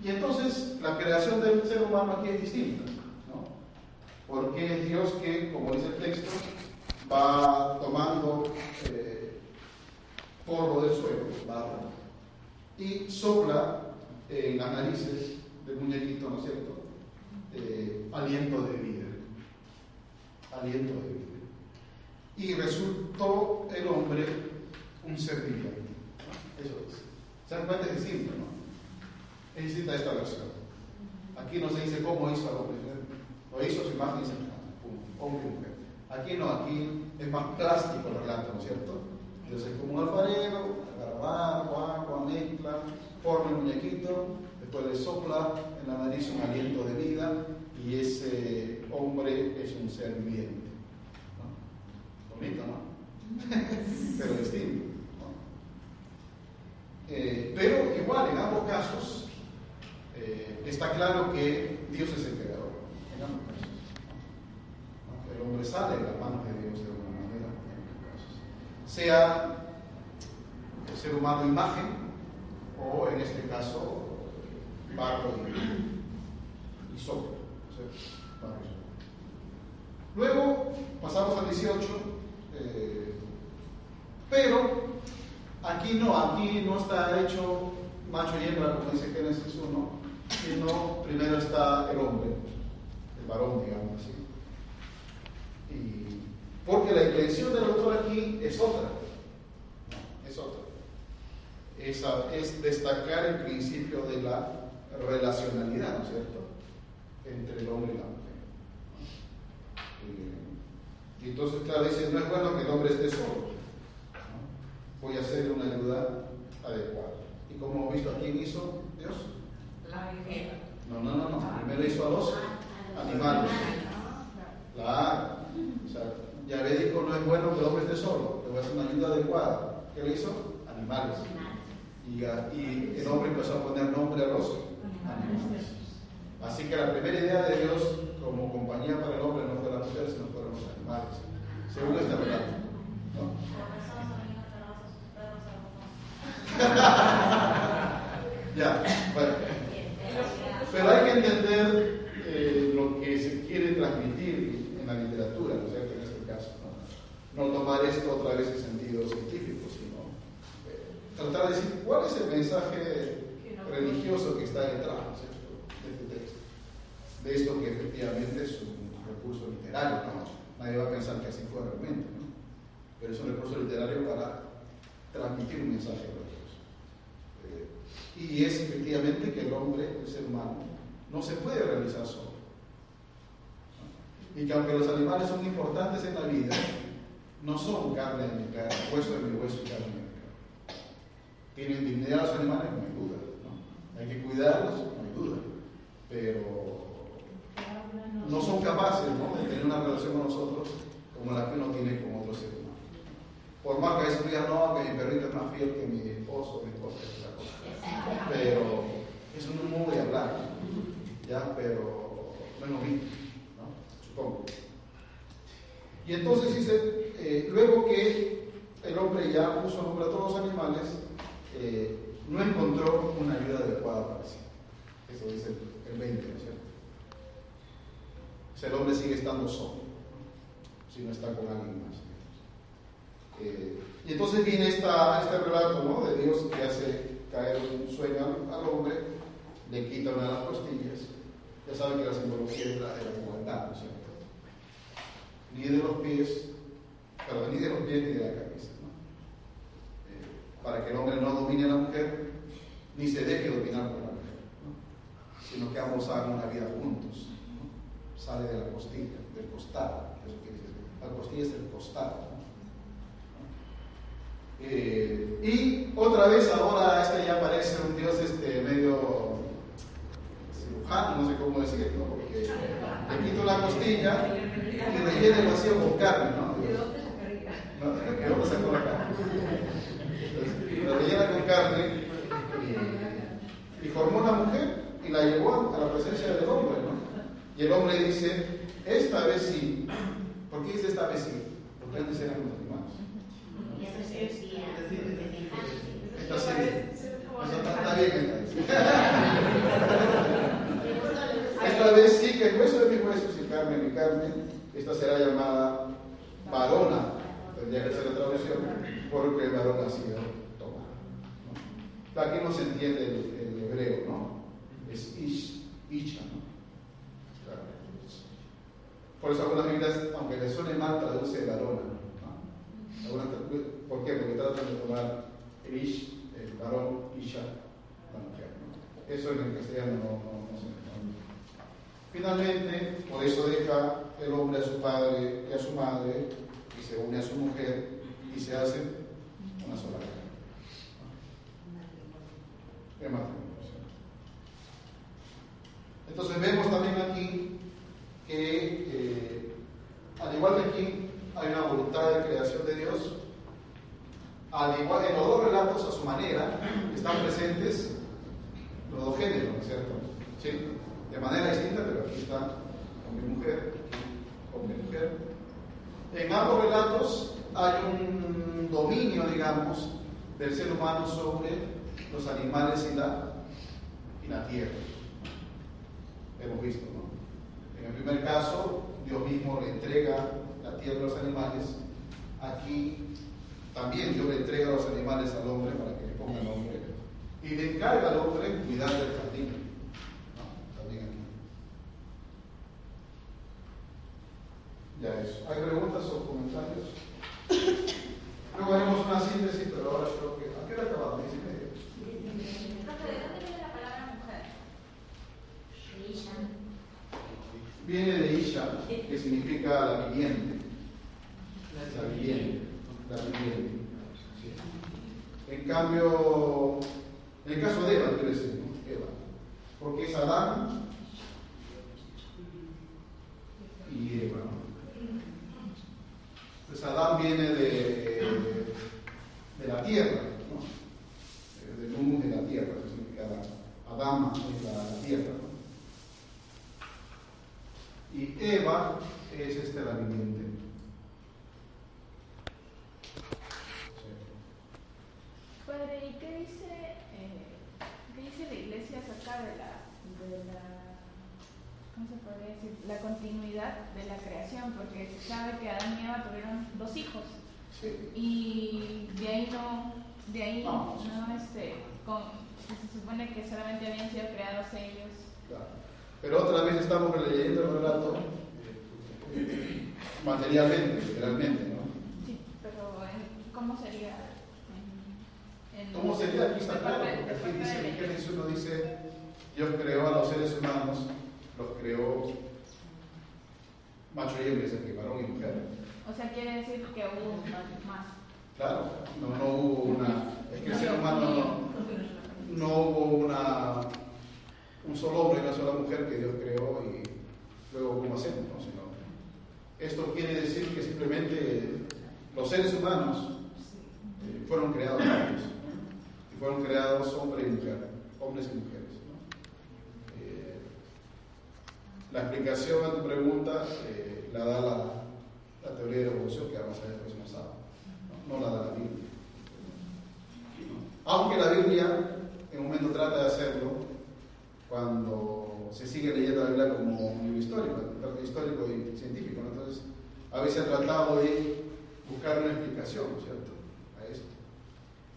y entonces la creación del ser humano aquí es distinta, ¿no? porque es Dios que, como dice el texto, va tomando eh, polvo del suelo, barro, y sopla en las narices del muñequito, ¿no es cierto? Eh, aliento de vida. Aliento de vida. Y resultó el hombre un ser viviente. Eso es. ¿Se dan cuenta? Es distinto, ¿no? Es distinta esta versión. Aquí no se dice cómo hizo al hombre. Lo hizo su imagen y semejanza. Punto. Hombre y mujer. Aquí no, aquí es más plástico el relato, ¿no es cierto? Dios es como un alfarero, agarra agua, agua, mezcla, forma el muñequito, después le sopla en la nariz un aliento de vida y ese hombre es un ser viviente. ¿no? Bonito, ¿no? [LAUGHS] pero distinto. ¿no? Eh, pero igual, en ambos casos, eh, está claro que Dios es el creador. En ambos casos. ¿no? El hombre sale de las manos de Dios de alguna manera, en ambos casos. Sea el ser humano imagen o en este caso barro y, soplo. Luego pasamos al 18, eh, pero aquí no, aquí no está hecho macho y hembra como dice Génesis 1, sino primero está el hombre, el varón, digamos así. Y, porque la intención del autor aquí es otra, es otra. Esa, es destacar el principio de la relacionalidad, ¿no es cierto?, entre el hombre y la mujer. Y, entonces, claro, dice, no es bueno que el hombre esté solo. ¿no? Voy a hacerle una ayuda adecuada. Y como hemos visto, ¿a quién hizo Dios? La mujer. No, no, no, no. Primero hizo a los animales. Claro. O sea, ya le dijo, no es bueno que el hombre esté solo, le voy a hacer una ayuda adecuada. ¿Qué le hizo? Animales. Y, y el hombre empezó a poner nombre a los. Así que la primera idea de Dios como compañía para el hombre no fue la mujer, sino fueron los animales. Según este relato. ¿no? [LAUGHS] Ya, bueno. Pero hay que entender eh, lo que se quiere transmitir en la literatura, ¿no es cierto? En este caso, ¿no? No tomar esto otra vez en sentido científico, sino eh, tratar de decir cuál es el mensaje religioso que está detrás. De este texto. De esto que efectivamente es un recurso literario. Nadie va a pensar que así fue realmente, ¿no? Pero es un recurso literario para transmitir un mensaje religioso. Eh, y es efectivamente que el hombre, el ser humano, no se puede realizar solo. Y que aunque los animales son importantes en la vida, no son carne de mi carne, hueso de mi hueso y carne de mi carne. Tienen dignidad los animales, no hay duda. Hay que cuidarlos, no hay duda. Pero no son capaces ¿no? de tener una relación con nosotros como la que uno tiene con otros seres humanos. Por más que a veces digan, no, que mi perrito es más fiel que mi esposo, mi esposa, es otra cosa. Pero eso es un modo de hablar, ¿ya? Pero no es lo mismo, ¿no? Supongo. Y entonces dice, eh, luego que el hombre ya puso nombre a todos los animales, eh, no encontró una ayuda adecuada para sí. Eso dice el, el 20, ¿no es cierto? Sea, el hombre sigue estando solo, si no está con alguien más. Eh, y entonces viene esta, este relato ¿no? de Dios que hace caer un sueño al, al, hombre, le quita una de las costillas. Ya saben que la simbología es la de la igualdad, ¿no es cierto? Ni de los pies, perdón, ni de los pies ni de la cabeza. Para que el hombre no domine a la mujer, ni se deje dominar por la mujer, ¿no? sino que ambos hagan una vida juntos. ¿no? Sale de la costilla, del costado. Eso quiere decir. La costilla es el costado. Eh, y otra vez ahora este ya parece un dios este medio cirujano, no sé cómo decirlo, porque le quito la costilla y rellena el vacío con carne, ¿no? ¿De dónde sacaría? ¿No? ¿De dónde sacó la carne? Entonces, la rellena con carne y, formó una mujer y la llevó a la presencia del hombre, ¿no? Y el hombre dice, esta vez sí. ¿Por qué dice esta vez sí? Porque antes eran los hermanos. Entonces, está bien [LAUGHS] Esta vez sí que el hueso de mis huesos y carne mi carne, esta será llamada varona, tendría que ser la traducción, porque el varón ha sido tomado. ¿no? Aquí no se entiende el, el hebreo, ¿no? Es ish, isha, ¿no? Por eso algunas Biblias, aunque le suene mal, traduce varona. ¿Por qué? Porque tratan de tomar el ish, el varón, isha, la mujer. ¿no? Eso en el castellano no, no, no se entiende. Finalmente, por eso deja el hombre a su padre y a su madre se une a su mujer y se hace una sola carne. Entonces vemos también aquí que, eh, al igual que aquí, hay una voluntad de creación de Dios. Al igual, en los dos relatos, a su manera, están presentes los dos géneros, ¿no es cierto? De manera distinta, pero aquí está hombre y mujer, hombre y mujer. En ambos relatos hay un dominio, digamos, del ser humano sobre los animales y la, y la tierra. Hemos visto, ¿no? En el primer caso, Dios mismo le entrega la tierra a los animales. Aquí también Dios le entrega a los animales al hombre para que le ponga nombre. Y le encarga al hombre cuidar del jardín. ¿No? También aquí. Ya eso. ¿Hay preguntas o comentarios? Luego haremos una síntesis, pero ahora creo que. ¿A qué hora acabamos? ¿Diez y media? ¿de dónde viene la palabra mujer? Isha. Viene de Isha, que significa la viviente. La viviente. La viviente. En cambio, en el caso de Eva, quiero decir, ¿no? Eva. Porque es Adán y Eva. ¿no? Entonces Adán viene de, de la tierra, ¿no? del humus de la tierra, eso significa Adama es la, la tierra. ¿no? Y Eva es este la viviente. Padre, ¿y qué dice, eh, qué dice la iglesia acerca de la, de la, ¿cómo se podría decir? La continuidad de la creación, porque se sabe que Adán y Eva tuvieron dos hijos. Sí. Y de ahí no, de ahí No. no, este, con, se supone que solamente habían sido creados ellos. Claro. Pero otra vez estamos leyendo el relato materialmente, literalmente, ¿no? Sí, pero en- ¿cómo sería? En, en- ¿Cómo sería? Aquí está claro, porque aquí dice. Génesis uno dice, Dios creó a los seres humanos, los creó macho y hembra, es que varón y mujer. O sea, quiere decir que hubo más. Claro, no, no hubo una. Es que el ser humano no, no hubo una, un solo hombre y una sola mujer que Dios creó y luego cómo hacemos, ¿no? Sino, esto quiere decir que simplemente los seres humanos eh, fueron creados por Dios. Y fueron creados hombre y mujer, hombres y mujeres. ¿no? Eh, la explicación a tu pregunta eh, la da la, teoría de la evolución que vamos a ver el próximo sábado, no, la da la Biblia. Aunque la Biblia en un momento trata de hacerlo cuando se sigue leyendo la Biblia como un libro histórico, histórico y científico. Entonces, a veces ha tratado de buscar una explicación, ¿cierto? A esto.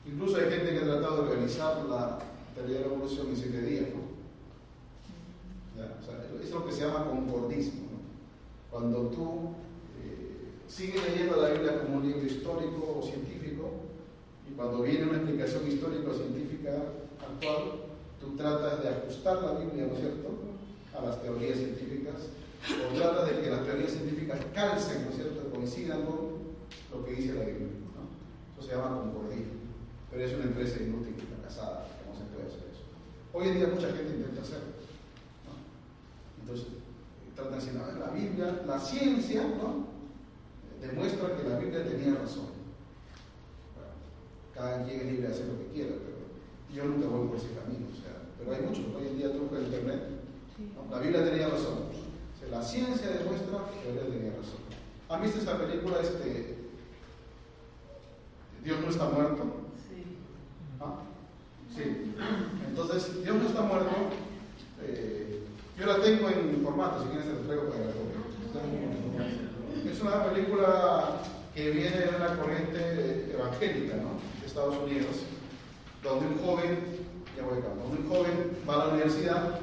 Incluso hay gente que ha tratado de organizar la teoría de la evolución en siete días, ¿no? O sea, es lo que se llama concordismo. ¿no? Cuando tú eh, sigues leyendo la Biblia como un libro histórico o científico, y cuando viene una explicación histórica o científica actual, tú tratas de ajustar la Biblia, ¿no es cierto?, a las teorías científicas, o tratas de que las teorías científicas calcen, ¿no es cierto?, coincidan con lo que dice la Biblia. ¿no? Eso se llama concordía, pero es una empresa inútil fracasada, que no se puede hacer eso. Hoy en día mucha gente intenta hacerlo. Entonces, tratan de decir, la Biblia, la ciencia, ¿no? demuestra que la Biblia tenía razón. Cada quien es libre de hacer lo que quiera, pero yo nunca voy por ese camino. O sea, pero hay muchos, hoy en día tú en internet, ¿no? la Biblia tenía razón. O sea, la ciencia demuestra que la Biblia tenía razón. ¿Han visto esta película, este, Dios no está muerto? Sí. ¿Ah? Sí. Entonces, Dios no está muerto. Eh, yo la tengo en formato, si quieres te la traigo para la copien. Es una película que viene de una corriente evangélica, ¿no? De Estados Unidos, donde un joven, ya voy acá, donde un joven va a la universidad,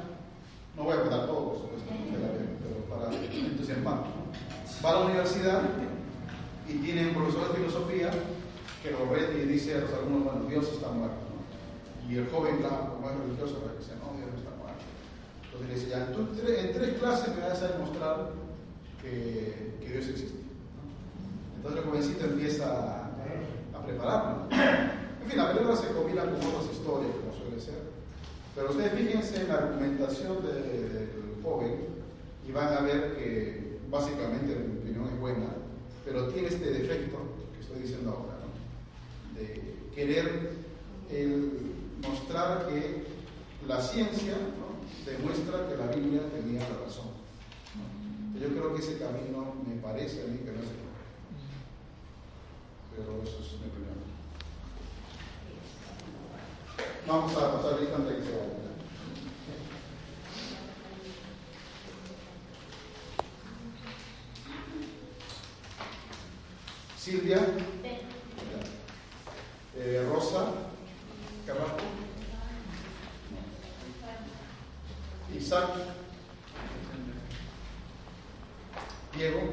no voy a contar todo, por supuesto, pero para entusiasmar. Va a la universidad y tiene un profesor de filosofía que lo ve y dice a los alumnos, bueno, Dios está muerto. ¿no? Y el joven, claro, como es religioso, dice, no, Dios. Entonces le dice, en tres clases me vas a demostrar que, que Dios existe. Entonces el jovencito empieza a, prepararlo. En fin, la película se combina con otras historias, como suele ser. Pero ustedes fíjense en la argumentación del de, de, joven y van a ver que básicamente, en mi opinión, es buena, pero tiene este defecto que estoy diciendo ahora, ¿no? de querer mostrar que la ciencia ¿no? Demuestra que la Biblia tenía la razón. Yo creo que ese camino me parece a mí que no es el Pero eso es mi opinión. Vamos a pasar lista antes que se vaya. Silvia. Eh, Rosa. Carrasco. Isaac. Diego.